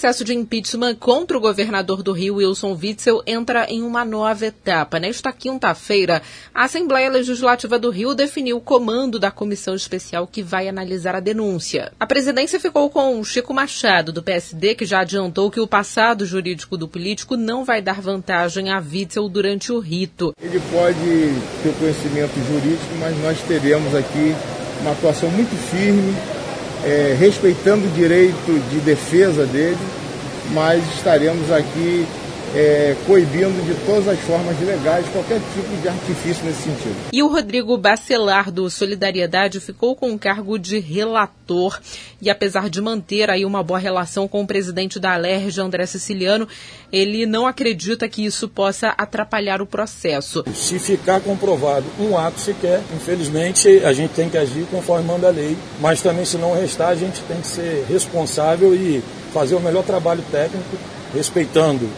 Processo de impeachment contra o governador do Rio, Wilson Witzel, entra em uma nova etapa. Nesta quinta-feira, a Assembleia Legislativa do Rio definiu o comando da comissão especial que vai analisar a denúncia. A presidência ficou com Chico Machado, do PSD, que já adiantou que o passado jurídico do político não vai dar vantagem a Witzel durante o rito. Ele pode ter conhecimento jurídico, mas nós teremos aqui uma atuação muito firme é, respeitando o direito de defesa dele, mas estaremos aqui é, coibindo de todas as formas legais qualquer tipo de artifício nesse sentido. E o Rodrigo Bacelar, do Solidariedade, ficou com o cargo de relator. E apesar de manter aí uma boa relação com o presidente da Alerj, André Siciliano, ele não acredita que isso possa atrapalhar o processo. Se ficar comprovado um ato sequer, infelizmente a gente tem que agir conforme manda a lei, mas também se não restar, a gente tem que ser responsável e fazer o melhor trabalho técnico, respeitando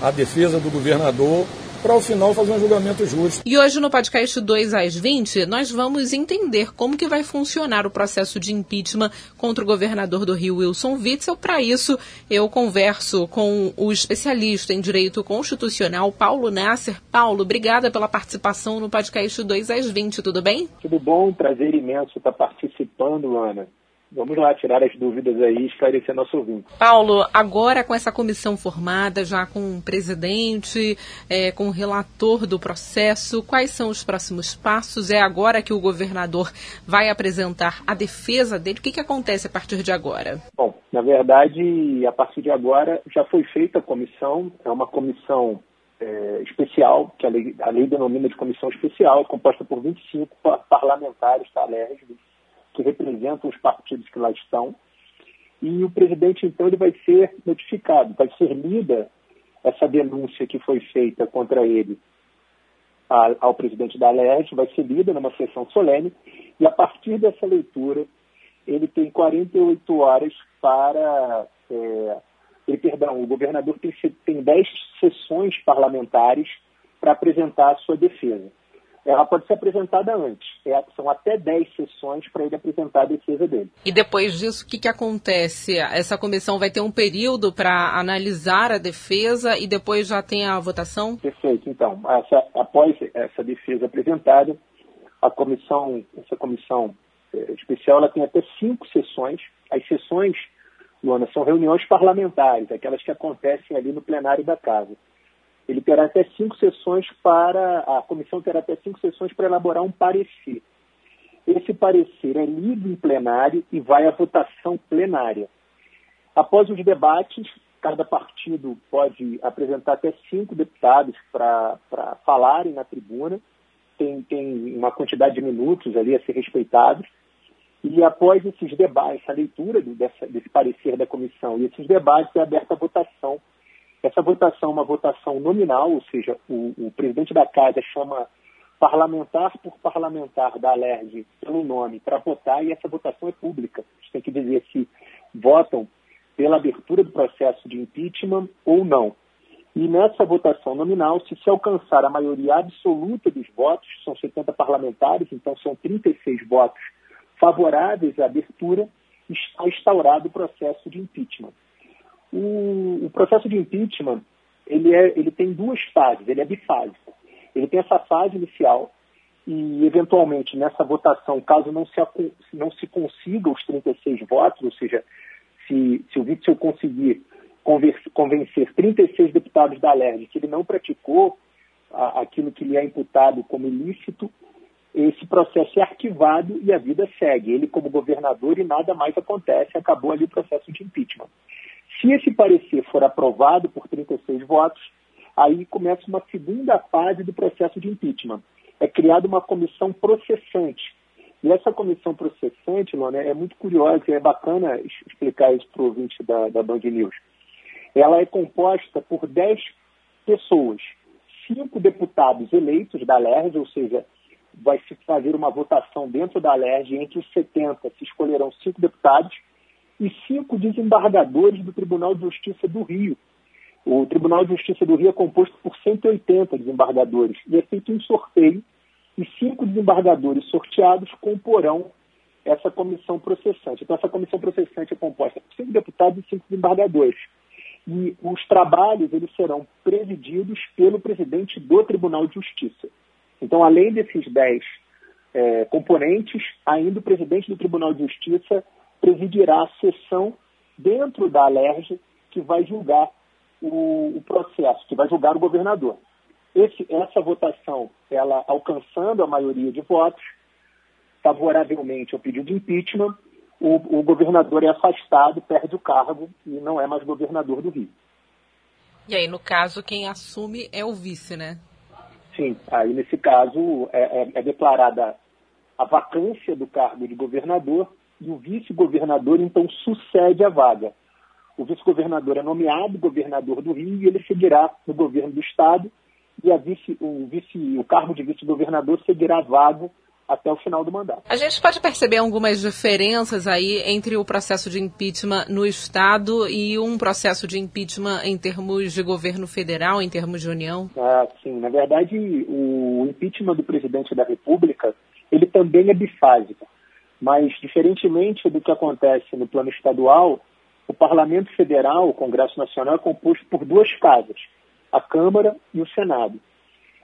a defesa do governador para ao final fazer um julgamento justo. E hoje no podcast 2 às 20, nós vamos entender como que vai funcionar o processo de impeachment contra o governador do Rio, Wilson Witzel. Para isso, eu converso com o especialista em direito constitucional, Paulo Nasser. Paulo, obrigada pela participação no podcast 2 às 20, tudo bem? Tudo bom, prazer imenso estar participando, Ana. Vamos lá tirar as dúvidas aí e esclarecer nosso ouvinte. Paulo, agora com essa comissão formada, já com o presidente, é, com o relator do processo, quais são os próximos passos? É agora que o governador vai apresentar a defesa dele? O que, que acontece a partir de agora? Bom, na verdade, a partir de agora já foi feita a comissão, é uma comissão é, especial, que a lei, a lei denomina de comissão especial, composta por 25 parlamentares, tá, LERJ, que representam os partidos que lá estão, e o presidente, então, ele vai ser notificado, vai ser lida essa denúncia que foi feita contra ele ao presidente da LERJ, vai ser lida numa sessão solene, e a partir dessa leitura, ele tem 48 horas para. É, ele, perdão, o governador tem, tem 10 sessões parlamentares para apresentar a sua defesa ela pode ser apresentada antes. É, são até 10 sessões para ele apresentar a defesa dele. E depois disso, o que, que acontece? Essa comissão vai ter um período para analisar a defesa e depois já tem a votação? Perfeito. Então, essa, após essa defesa apresentada, a comissão, essa comissão é, especial, ela tem até cinco sessões. As sessões, Luana, são reuniões parlamentares, aquelas que acontecem ali no plenário da casa ele terá até cinco sessões para, a comissão terá até cinco sessões para elaborar um parecer. Esse parecer é lido em plenário e vai à votação plenária. Após os debates, cada partido pode apresentar até cinco deputados para falarem na tribuna. Tem, tem uma quantidade de minutos ali a ser respeitados. E após esses debates, a leitura dessa, desse parecer da comissão e esses debates, é aberta a votação essa votação é uma votação nominal, ou seja, o, o presidente da casa chama parlamentar por parlamentar da ALERJ pelo nome para votar e essa votação é pública. A gente tem que dizer se votam pela abertura do processo de impeachment ou não. E nessa votação nominal, se se alcançar a maioria absoluta dos votos, são 70 parlamentares, então são 36 votos favoráveis à abertura, está instaurado o processo de impeachment. O, o processo de impeachment ele, é, ele tem duas fases, ele é bifásico. Ele tem essa fase inicial e, eventualmente, nessa votação, caso não se, não se consiga os 36 votos, ou seja, se, se o Witzel conseguir convencer 36 deputados da LERJ que ele não praticou a, aquilo que lhe é imputado como ilícito, esse processo é arquivado e a vida segue. Ele, como governador, e nada mais acontece, acabou ali o processo de impeachment. Se esse parecer for aprovado por 36 votos, aí começa uma segunda fase do processo de impeachment. É criada uma comissão processante. E essa comissão processante, Lona, é muito curiosa e é bacana explicar isso para o ouvinte da, da Band News. Ela é composta por 10 pessoas, cinco deputados eleitos da LERJ, ou seja, vai se fazer uma votação dentro da LERJ, entre os 70 se escolherão cinco deputados e cinco desembargadores do Tribunal de Justiça do Rio. O Tribunal de Justiça do Rio é composto por 180 desembargadores e é feito um sorteio e cinco desembargadores sorteados comporão essa comissão processante. Então, essa comissão processante é composta por cinco deputados e cinco desembargadores. E os trabalhos eles serão presididos pelo presidente do Tribunal de Justiça. Então, além desses dez é, componentes, ainda o presidente do Tribunal de Justiça presidirá a sessão dentro da ALERJ que vai julgar o, o processo, que vai julgar o governador. Esse, essa votação, ela alcançando a maioria de votos, favoravelmente ao pedido de impeachment, o, o governador é afastado, perde o cargo e não é mais governador do Rio. E aí, no caso, quem assume é o vice, né? Sim, aí nesse caso é, é, é declarada a vacância do cargo de governador e o vice-governador então sucede a vaga. O vice-governador é nomeado governador do Rio e ele seguirá no governo do estado e vice, o, vice, o cargo de vice-governador seguirá vago até o final do mandato. A gente pode perceber algumas diferenças aí entre o processo de impeachment no Estado e um processo de impeachment em termos de governo federal, em termos de União? Ah, sim. Na verdade, o impeachment do presidente da República, ele também é bifásico. Mas, diferentemente do que acontece no plano estadual, o Parlamento Federal, o Congresso Nacional, é composto por duas casas, a Câmara e o Senado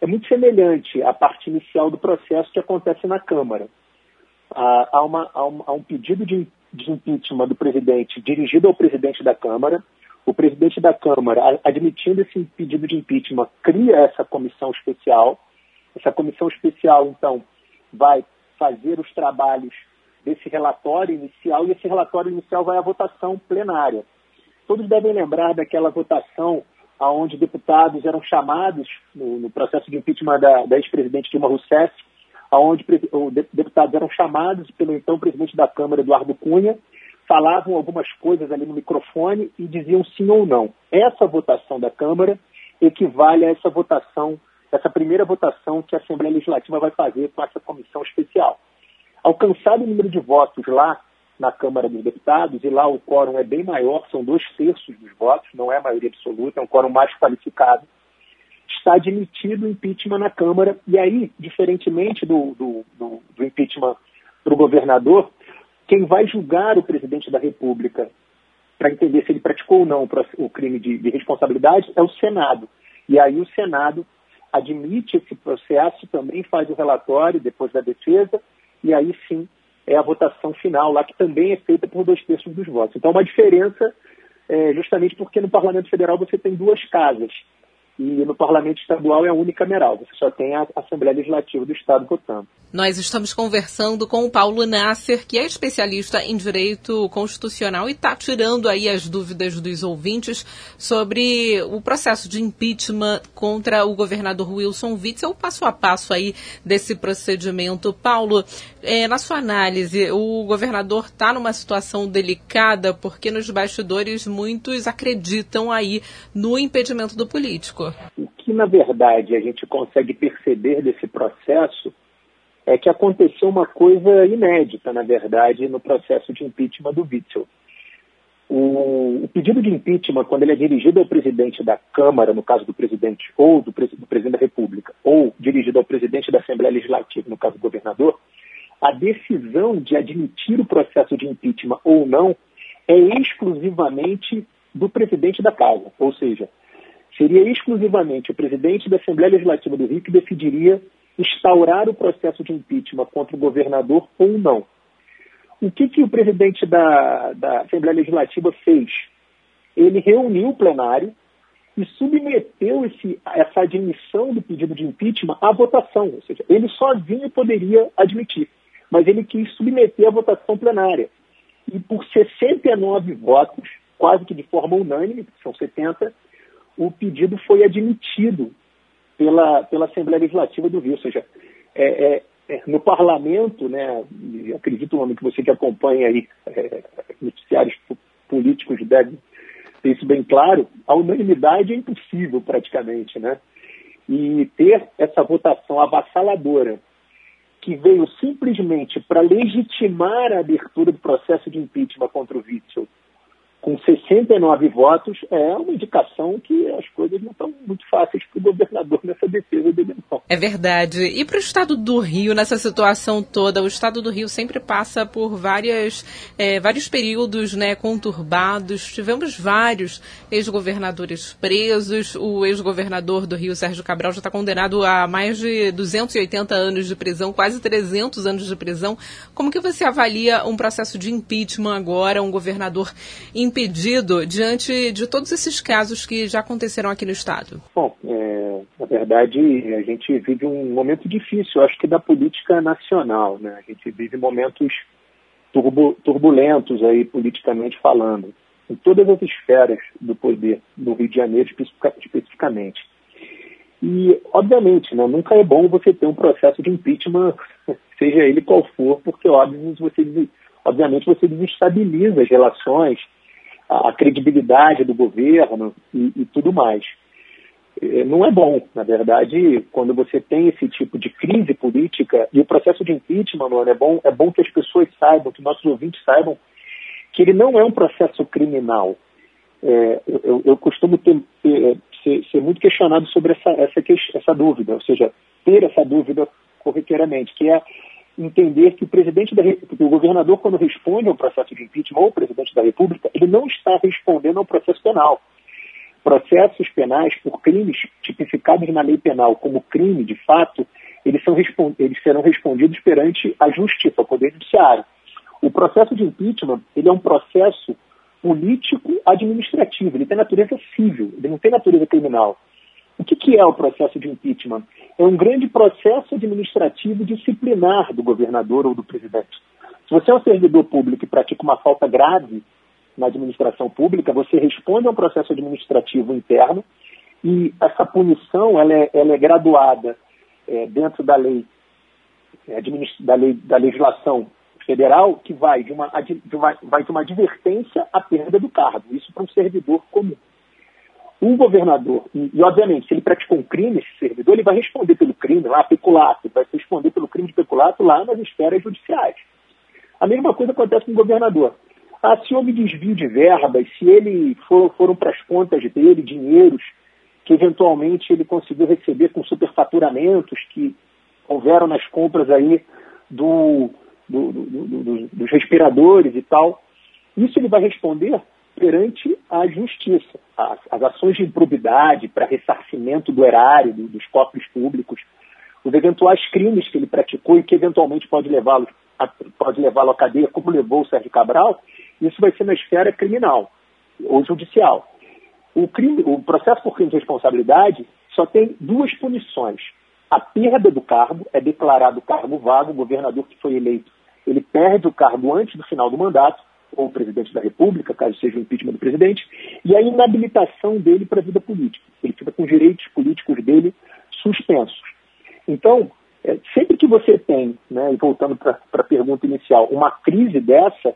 é muito semelhante à parte inicial do processo que acontece na Câmara. Há, uma, há, um, pedido de, de impeachment do presidente dirigido ao presidente da Câmara. O presidente da Câmara, admitindo esse pedido de impeachment, cria essa comissão especial. Essa comissão especial, então, vai fazer os trabalhos desse relatório inicial e esse relatório inicial vai à votação plenária. Todos devem lembrar daquela votação onde deputados eram chamados no, no processo de impeachment da, da ex-presidente Dilma Rousseff, onde deputados eram chamados pelo então presidente da Câmara, Eduardo Cunha, falavam algumas coisas ali no microfone e diziam sim ou não. Essa votação da Câmara equivale a essa votação, essa primeira votação que a Assembleia Legislativa vai fazer com essa comissão especial. Alcançado o número de votos lá na Câmara dos Deputados, e lá o quórum é bem maior, são dois terços dos votos, não é a maioria absoluta, é um quórum mais qualificado, está admitido o impeachment na Câmara, e aí, diferentemente do, do, do, do impeachment para o governador, quem vai julgar o presidente da República para entender se ele praticou ou não o crime de, de responsabilidade é o Senado. E aí o Senado admite esse processo, também faz o relatório depois da defesa, e aí sim é a votação final lá, que também é feita por dois terços dos votos. Então, uma diferença é, justamente porque no Parlamento Federal você tem duas casas e no Parlamento Estadual é unicameral, você só tem a Assembleia Legislativa do Estado votando. Nós estamos conversando com o Paulo Nasser, que é especialista em direito constitucional e está tirando aí as dúvidas dos ouvintes sobre o processo de impeachment contra o governador Wilson Witzel, o passo a passo aí desse procedimento. Paulo, é, na sua análise, o governador está numa situação delicada porque nos bastidores muitos acreditam aí no impedimento do político. O que, na verdade, a gente consegue perceber desse processo é que aconteceu uma coisa inédita, na verdade, no processo de impeachment do Witzel. O, o, pedido de impeachment, quando ele é dirigido ao presidente da Câmara, no caso do presidente, ou do, do, presidente da República, ou dirigido ao presidente da Assembleia Legislativa, no caso do governador, a decisão de admitir o processo de impeachment ou não é exclusivamente do presidente da casa. Ou seja, seria exclusivamente o presidente da Assembleia Legislativa do Rio que decidiria instaurar o processo de impeachment contra o governador ou não. O que, que o presidente da, da Assembleia Legislativa fez? Ele reuniu o plenário e submeteu esse, essa admissão do pedido de impeachment à votação, ou seja, ele sozinho poderia admitir, mas ele quis submeter à votação plenária. E por 69 votos, quase que de forma unânime, são 70, o pedido foi admitido pela, pela Assembleia Legislativa do Rio. Ou seja, é, é, é, no parlamento, né, acredito nome que você que acompanha aí, é, noticiários políticos deve ter isso bem claro, a unanimidade é impossível praticamente, né? E ter essa votação avassaladora que veio simplesmente para legitimar a abertura do processo de impeachment contra o Witzel com 69 votos, é uma indicação que as coisas não estão muito fáceis para o governador nessa defesa dele, não. É verdade. E para o estado do Rio, nessa situação toda, o estado do Rio sempre passa por várias, é, vários períodos né, conturbados. Tivemos vários ex-governadores presos. O ex-governador do Rio, Sérgio Cabral, já está condenado a mais de 280 anos de prisão, quase 300 anos de prisão. Como que você avalia um processo de impeachment agora, um governador impedido diante de todos esses casos que já aconteceram aqui no Estado? Bom, é, na verdade, a gente vive um momento difícil, acho que da política nacional. Né? A gente vive momentos turbulentos aí, politicamente falando, em todas as esferas do poder do Rio de Janeiro, especificamente. E, obviamente, né, nunca é bom você ter um processo de impeachment, seja ele qual for, porque, óbvio, você, obviamente, você desestabiliza as relações a, credibilidade do governo e, e tudo mais. É, não é bom, na verdade, quando você tem esse tipo de crise política e o processo de impeachment, mano, é bom, é bom que as pessoas saibam, que nossos ouvintes saibam que ele não é um processo criminal. É, eu, eu, costumo ter, ter, ser, ser, muito questionado sobre essa, essa, essa dúvida, ou seja, ter essa dúvida corriqueiramente, que é entender que o presidente da República, o governador, quando responde ao processo de impeachment ou o presidente da República, ele não está respondendo ao processo penal. Processos penais por crimes tipificados na lei penal como crime, de fato, eles, são, eles serão respondidos perante a justiça, o poder judiciário. O processo de impeachment, ele é um processo político-administrativo, ele tem natureza civil, ele não tem natureza criminal. O que, que é o processo de impeachment? É um grande processo administrativo disciplinar do governador ou do presidente. Se você é um servidor público e pratica uma falta grave na administração pública, você responde a um processo administrativo interno e essa punição ela é, ela é graduada é, dentro da lei, é, da lei, da legislação federal, que vai de, uma, de vai de uma advertência à perda do cargo. Isso para um servidor comum. Um governador, e, obviamente, se ele praticou um crime, esse servidor, ele vai responder pelo crime lá, peculato, vai responder pelo crime de peculato lá nas esferas judiciais. A mesma coisa acontece com o governador. Ah, se houve desvio de verbas, se ele for, foram para as contas dele dinheiros que eventualmente ele conseguiu receber com superfaturamentos que houveram nas compras aí do, do, do, dos respiradores e tal, isso ele vai responder perante a justiça. As, as ações de improbidade para ressarcimento do erário, do, dos cofres públicos, os eventuais crimes que ele praticou e que eventualmente pode levá-lo pode levá-lo à cadeia, como levou o Sérgio Cabral, isso vai ser na esfera criminal ou judicial. O, crime, o processo por crime de responsabilidade só tem duas punições. A perda do cargo, é declarado cargo vago, o governador que foi eleito, ele perde o cargo antes do final do mandato, ou o presidente da República, caso seja o impeachment do presidente, e a inabilitação dele para a vida política. Ele fica com os direitos políticos dele suspensos. Então, é, sempre que você tem, né, e voltando para a pergunta inicial, uma crise dessa,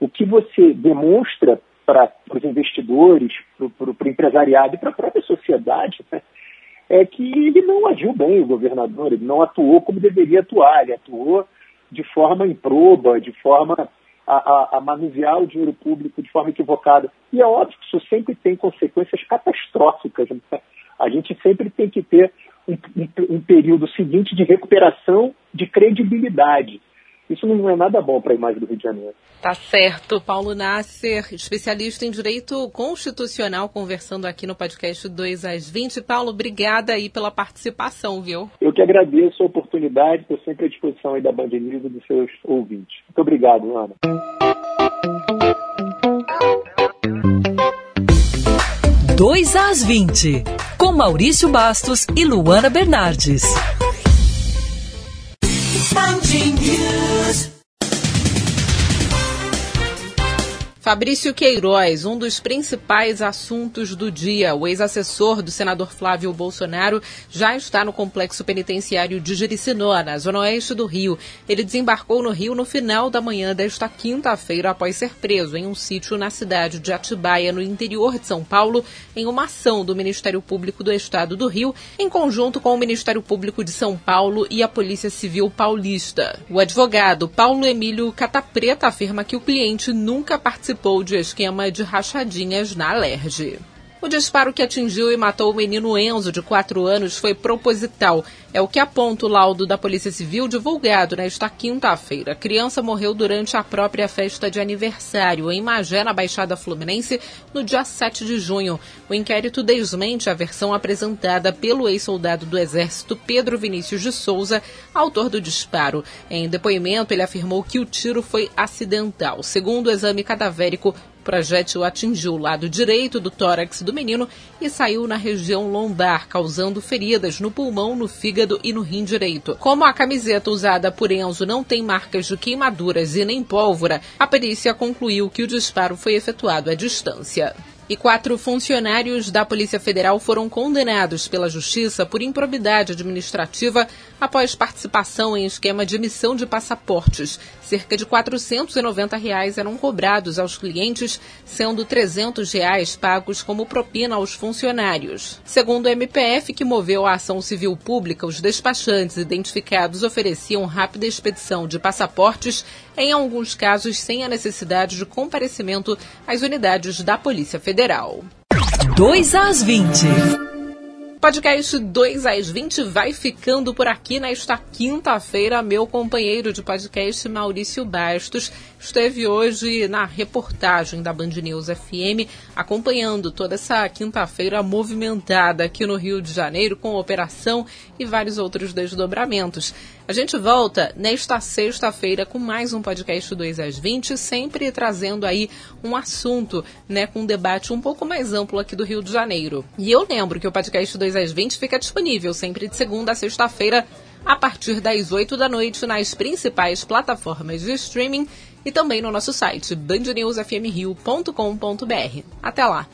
o que você demonstra para os investidores, para o empresariado e para a própria sociedade, né, é que ele não agiu bem, o governador, ele não atuou como deveria atuar, ele atuou de forma improba, de forma a, a, a, manusear o dinheiro público de forma equivocada. E é óbvio que isso sempre tem consequências catastróficas. Né? A gente sempre tem que ter um, um, um período seguinte de recuperação de credibilidade. Isso não é nada bom para a imagem do Rio de Janeiro. Tá certo. Paulo Nasser, especialista em direito constitucional, conversando aqui no podcast 2 às 20. Paulo, obrigada aí pela participação, viu? Eu que agradeço a oportunidade, estou sempre à disposição aí da Band News e dos seus ouvintes. Muito obrigado, Ana. Dois às 20, com Maurício Bastos e Luana Bernardes. Fabrício Queiroz, um dos principais assuntos do dia. O ex-assessor do senador Flávio Bolsonaro já está no complexo penitenciário de Jericinó, na zona oeste do Rio. Ele desembarcou no Rio no final da manhã desta quinta-feira após ser preso em um sítio na cidade de Atibaia, no interior de São Paulo, em uma ação do Ministério Público do Estado do Rio, em conjunto com o Ministério Público de São Paulo e a Polícia Civil Paulista. O advogado Paulo Emílio Catapreta afirma que o cliente nunca participou participou de esquema de rachadinhas na Alerj. O disparo que atingiu e matou o menino Enzo, de 4 anos, foi proposital. É o que aponta o laudo da Polícia Civil divulgado nesta quinta-feira. A criança morreu durante a própria festa de aniversário em Magé, na Baixada Fluminense, no dia 7 de junho. O inquérito desmente a versão apresentada pelo ex-soldado do Exército Pedro Vinícius de Souza, autor do disparo. Em depoimento, ele afirmou que o tiro foi acidental. Segundo o exame cadavérico, projétil atingiu o lado direito do tórax do menino e saiu na região lombar, causando feridas no pulmão, no fígado e no rim direito. Como a camiseta usada por Enzo não tem marcas de queimaduras e nem pólvora, a perícia concluiu que o disparo foi efetuado à distância e quatro funcionários da Polícia Federal foram condenados pela Justiça por improbidade administrativa após participação em esquema de emissão de passaportes. Cerca de 490 reais eram cobrados aos clientes, sendo 300 reais pagos como propina aos funcionários. Segundo o MPF, que moveu a ação civil pública, os despachantes identificados ofereciam rápida expedição de passaportes, em alguns casos sem a necessidade de comparecimento às unidades da Polícia Federal. 2 às 20 podcast 2 às 20 vai ficando por aqui nesta quinta-feira. Meu companheiro de podcast, Maurício Bastos, esteve hoje na reportagem da Band News FM, acompanhando toda essa quinta-feira movimentada aqui no Rio de Janeiro, com operação e vários outros desdobramentos. A gente volta nesta sexta-feira com mais um podcast 2 às 20, sempre trazendo aí um assunto, né, com um debate um pouco mais amplo aqui do Rio de Janeiro. E eu lembro que o podcast 2 às 20 fica disponível sempre de segunda a sexta-feira, a partir das 8 da noite, nas principais plataformas de streaming e também no nosso site bandnewsfmrio.com.br. Até lá!